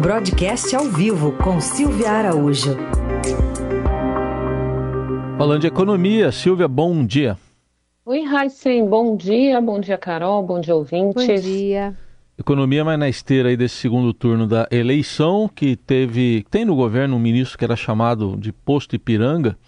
Broadcast ao vivo com Silvia Araújo. Falando de economia, Silvia, bom dia. Oi, Heisen, bom dia, bom dia, Carol, bom dia, ouvintes. Bom dia. Economia mais na esteira aí desse segundo turno da eleição, que teve, tem no governo um ministro que era chamado de Posto Ipiranga,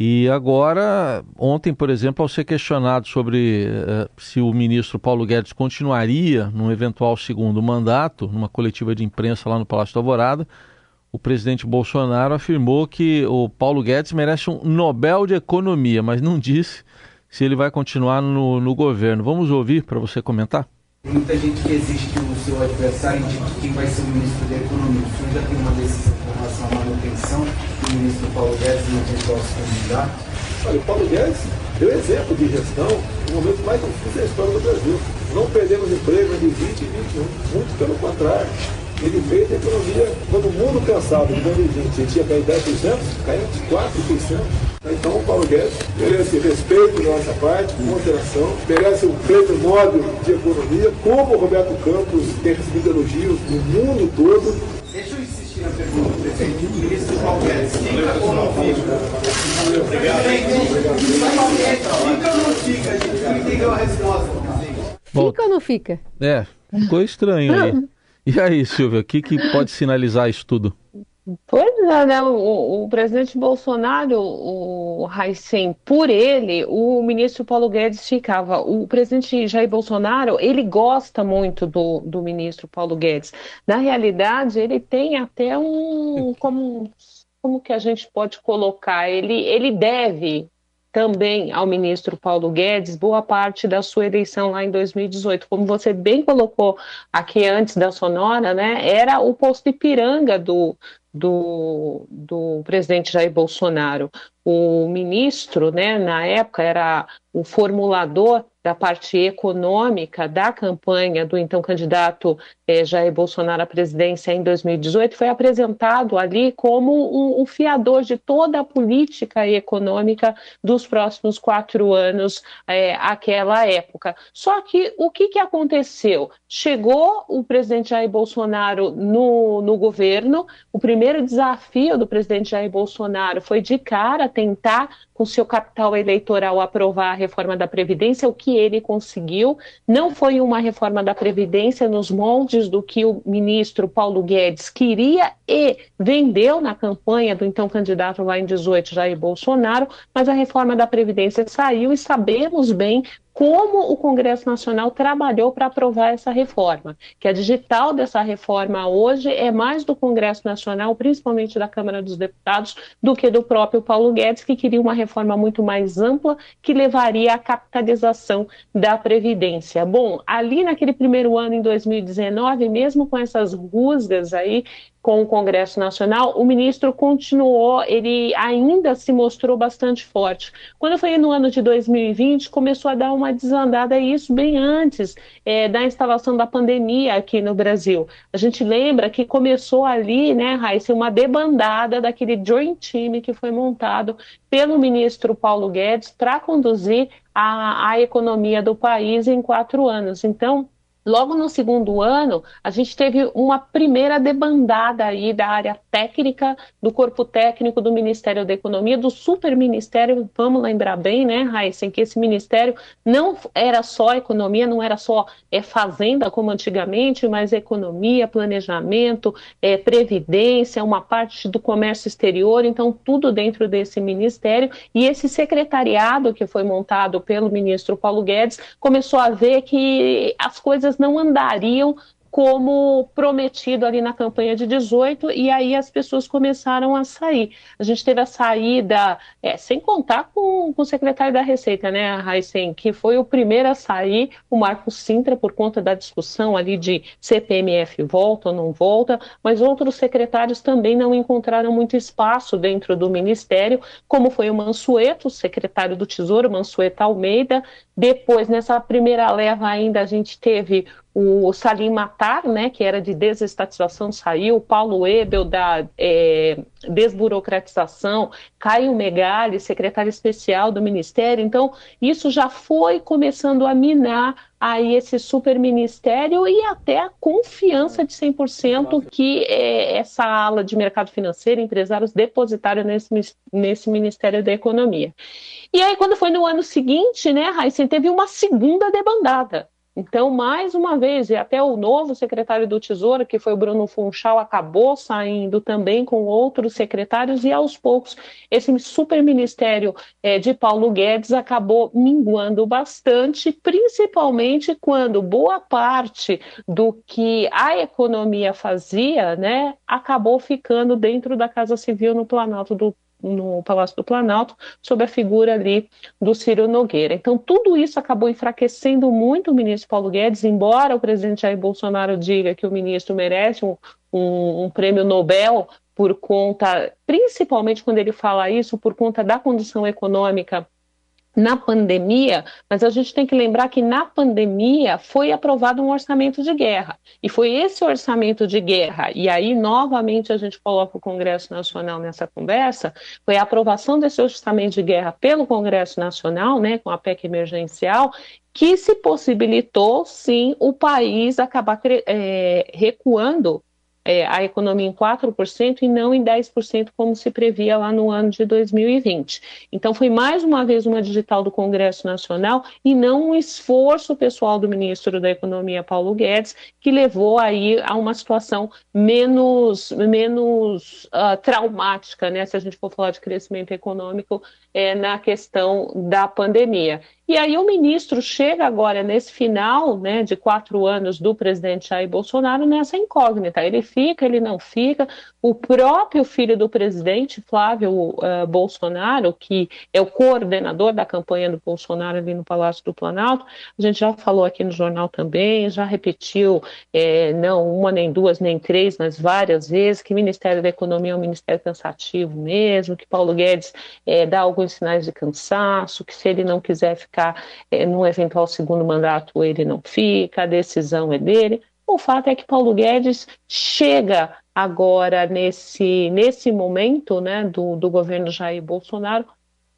e agora, ontem, por exemplo, ao ser questionado sobre uh, se o ministro Paulo Guedes continuaria num eventual segundo mandato, numa coletiva de imprensa lá no Palácio da Alvorada, o presidente Bolsonaro afirmou que o Paulo Guedes merece um Nobel de Economia, mas não disse se ele vai continuar no, no governo. Vamos ouvir para você comentar? Muita gente que exige que o seu adversário indique quem vai ser o ministro da Economia. O senhor já tem uma decisão com relação à manutenção do ministro Paulo Guedes no eventual candidato? Olha, o Paulo Guedes deu exemplo de gestão no momento mais difícil da história do Brasil. Não perdemos emprego em 20 e 21, muito pelo contrário. Ele fez a economia, quando o mundo cansado de 2020 tinha caído 10%, caiu de 4%. Então o Paulo Guedes merece respeito da nossa parte, moderação, merece um prêmio Nobel de economia, como o Roberto Campos tem recebido elogios no mundo todo. Deixa eu insistir na pergunta, presidente. O ministro Paulo Guedes fica ou não fica? Obrigado. Fica ou não fica? A gente não entendeu a resposta, Fica ou não fica? É, ficou estranho aí. E aí, Silvia, o que, que pode sinalizar isso tudo? Pois é, né? O, o presidente Bolsonaro, o Heisen, por ele, o ministro Paulo Guedes ficava. O presidente Jair Bolsonaro, ele gosta muito do, do ministro Paulo Guedes. Na realidade, ele tem até um. Como, como que a gente pode colocar? Ele, ele deve também ao ministro Paulo Guedes boa parte da sua eleição lá em 2018. Como você bem colocou aqui antes da Sonora, né, era o posto Ipiranga do, do, do presidente Jair Bolsonaro. O ministro, né, na época, era o formulador da parte econômica da campanha do então candidato eh, Jair Bolsonaro à presidência em 2018 foi apresentado ali como um, um, fiador de toda a política econômica dos próximos quatro anos eh, àquela época. Só que o que, que aconteceu? Chegou o presidente Jair Bolsonaro no, no governo, o primeiro desafio do presidente Jair Bolsonaro foi de cara tentar com seu capital eleitoral aprovar a reforma da Previdência, o que ele conseguiu. Não foi uma reforma da Previdência nos moldes do que o ministro Paulo Guedes queria e vendeu na campanha do então candidato lá em 18, Jair Bolsonaro, mas a reforma da Previdência saiu e sabemos bem como o Congresso Nacional trabalhou para aprovar essa reforma, que a digital dessa reforma hoje é mais do Congresso Nacional, principalmente da Câmara dos Deputados, do que do próprio Paulo Guedes, que queria uma reforma muito mais ampla, que levaria à capitalização da Previdência. Bom, ali naquele primeiro ano, em 2019, mesmo com essas rusgas aí com o Congresso Nacional, o ministro continuou, ele ainda se mostrou bastante forte. Quando foi no ano de 2020, começou a dar uma desandada, e isso bem antes é, da instalação da pandemia aqui no Brasil. A gente lembra que começou ali, né, Raíssa, uma debandada daquele Dream Team que foi montado pelo ministro Paulo Guedes para conduzir a, a economia do país em quatro anos. Então, Logo no segundo ano, a gente teve uma primeira debandada aí da área técnica, do corpo técnico do Ministério da Economia, do superministério, vamos lembrar bem, né, Raíssa, que esse ministério não era só economia, não era só é, fazenda como antigamente, mas economia, planejamento, é, previdência, uma parte do comércio exterior, então tudo dentro desse ministério. E esse secretariado que foi montado pelo ministro Paulo Guedes começou a ver que as coisas não andariam como prometido ali na campanha de 18, e aí as pessoas começaram a sair. A gente teve a saída, é, sem contar com, com, o secretário da Receita, né, Raíssen, que foi o primeiro a sair, o Marco Sintra, por conta da discussão ali de CPMF volta ou não volta, mas outros secretários também não encontraram muito espaço dentro do Ministério, como foi o Mansueto, secretário do Tesouro, Mansueto Almeida. Depois, nessa primeira leva ainda, a gente teve o Salim Matar, né, que era de desestatização, saiu, Paulo Ebel, da é, desburocratização, Caio Megali, secretário especial do Ministério. Então, isso já foi começando a minar aí esse superministério e até a confiança de 100% que é, essa ala de mercado financeiro, empresários depositaram nesse, nesse Ministério da Economia. E aí, quando foi no ano seguinte, né, Raíssa, teve uma segunda debandada. Então, mais uma vez, e até o novo secretário do Tesouro, que foi o Bruno Funchal, acabou saindo também com outros secretários, e aos poucos esse superministério é, de Paulo Guedes acabou minguando bastante, principalmente quando boa parte do que a economia fazia né, acabou ficando dentro da Casa Civil no Planalto do no Palácio do Planalto, sob a figura ali do Ciro Nogueira. Então, tudo isso acabou enfraquecendo muito o ministro Paulo Guedes, embora o presidente Jair Bolsonaro diga que o ministro merece um, um, um prêmio Nobel por conta, principalmente quando ele fala isso, por conta da condição econômica na pandemia, mas a gente tem que lembrar que na pandemia foi aprovado um orçamento de guerra. E foi esse orçamento de guerra, e aí novamente a gente coloca o Congresso Nacional nessa conversa, foi a aprovação desse orçamento de guerra pelo Congresso Nacional, né, com a PEC emergencial, que se possibilitou, sim, o país acabar é, recuando é, a economia em 4% e não em 10%, como se previa lá no ano de 2020. Então, foi mais uma vez uma digital do Congresso Nacional e não um esforço pessoal do ministro da Economia, Paulo Guedes, que levou aí a uma situação menos, menos uh, traumática, né, se a gente for falar de crescimento econômico, é, na questão da pandemia. E aí o ministro chega agora nesse final né, de quatro anos do presidente Jair Bolsonaro nessa incógnita. Ele fica, ele não fica. O próprio filho do presidente, Flávio uh, Bolsonaro, que é o coordenador da campanha do Bolsonaro ali no Palácio do Planalto, a gente já falou aqui no jornal também, já repetiu, é, não uma, nem duas, nem três, mas várias vezes, que Ministério da Economia é um ministério cansativo mesmo, que Paulo Guedes é, dá alguns sinais de cansaço, que se ele não quiser ficar ficar é, num eventual segundo mandato, ele não fica, a decisão é dele. O fato é que Paulo Guedes chega agora nesse, nesse momento né, do, do governo Jair Bolsonaro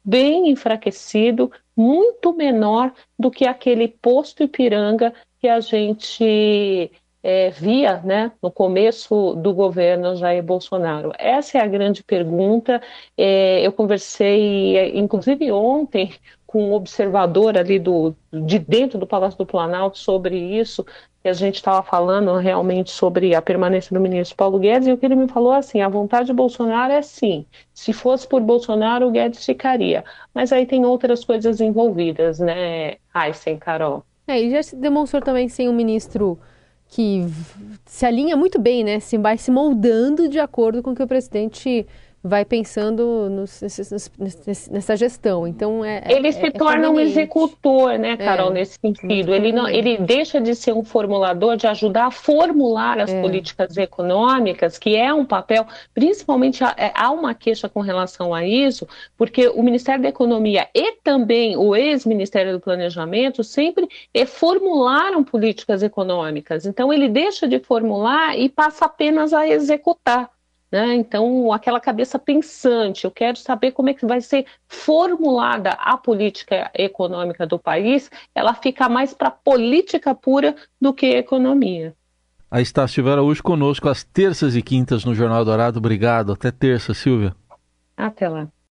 bem enfraquecido, muito menor do que aquele posto Ipiranga que a gente é, via né, no começo do governo Jair Bolsonaro? Essa é a grande pergunta. É, eu conversei, inclusive ontem, com um observador ali do, de dentro do Palácio do Planalto sobre isso, que a gente estava falando realmente sobre a permanência do ministro Paulo Guedes, e o que ele me falou assim, a vontade de Bolsonaro é sim, se fosse por Bolsonaro, o Guedes ficaria. Mas aí tem outras coisas envolvidas, né, Aysen, Carol? É, e já se demonstrou também sem um ministro que se alinha muito bem, né, se vai se moldando de acordo com o que o presidente vai pensando nos, nessa gestão. Então é, é ele é, se é, torna um executor, né, Carol, é, nesse sentido. Ele não, ele deixa de ser um formulador, de ajudar a formular as é. políticas econômicas, que é um papel, principalmente há uma queixa com relação a isso, porque o Ministério da Economia e também o ex-Ministério do Planejamento sempre formularam políticas econômicas. Então ele deixa de formular e passa apenas a executar. Né? Então, aquela cabeça pensante, eu quero saber como é que vai ser formulada a política econômica do país, ela fica mais para política pura do que economia. A Estácio Silvia Araújo conosco às terças e quintas no Jornal Dourado. Obrigado. Até terça, Silvia. Até lá.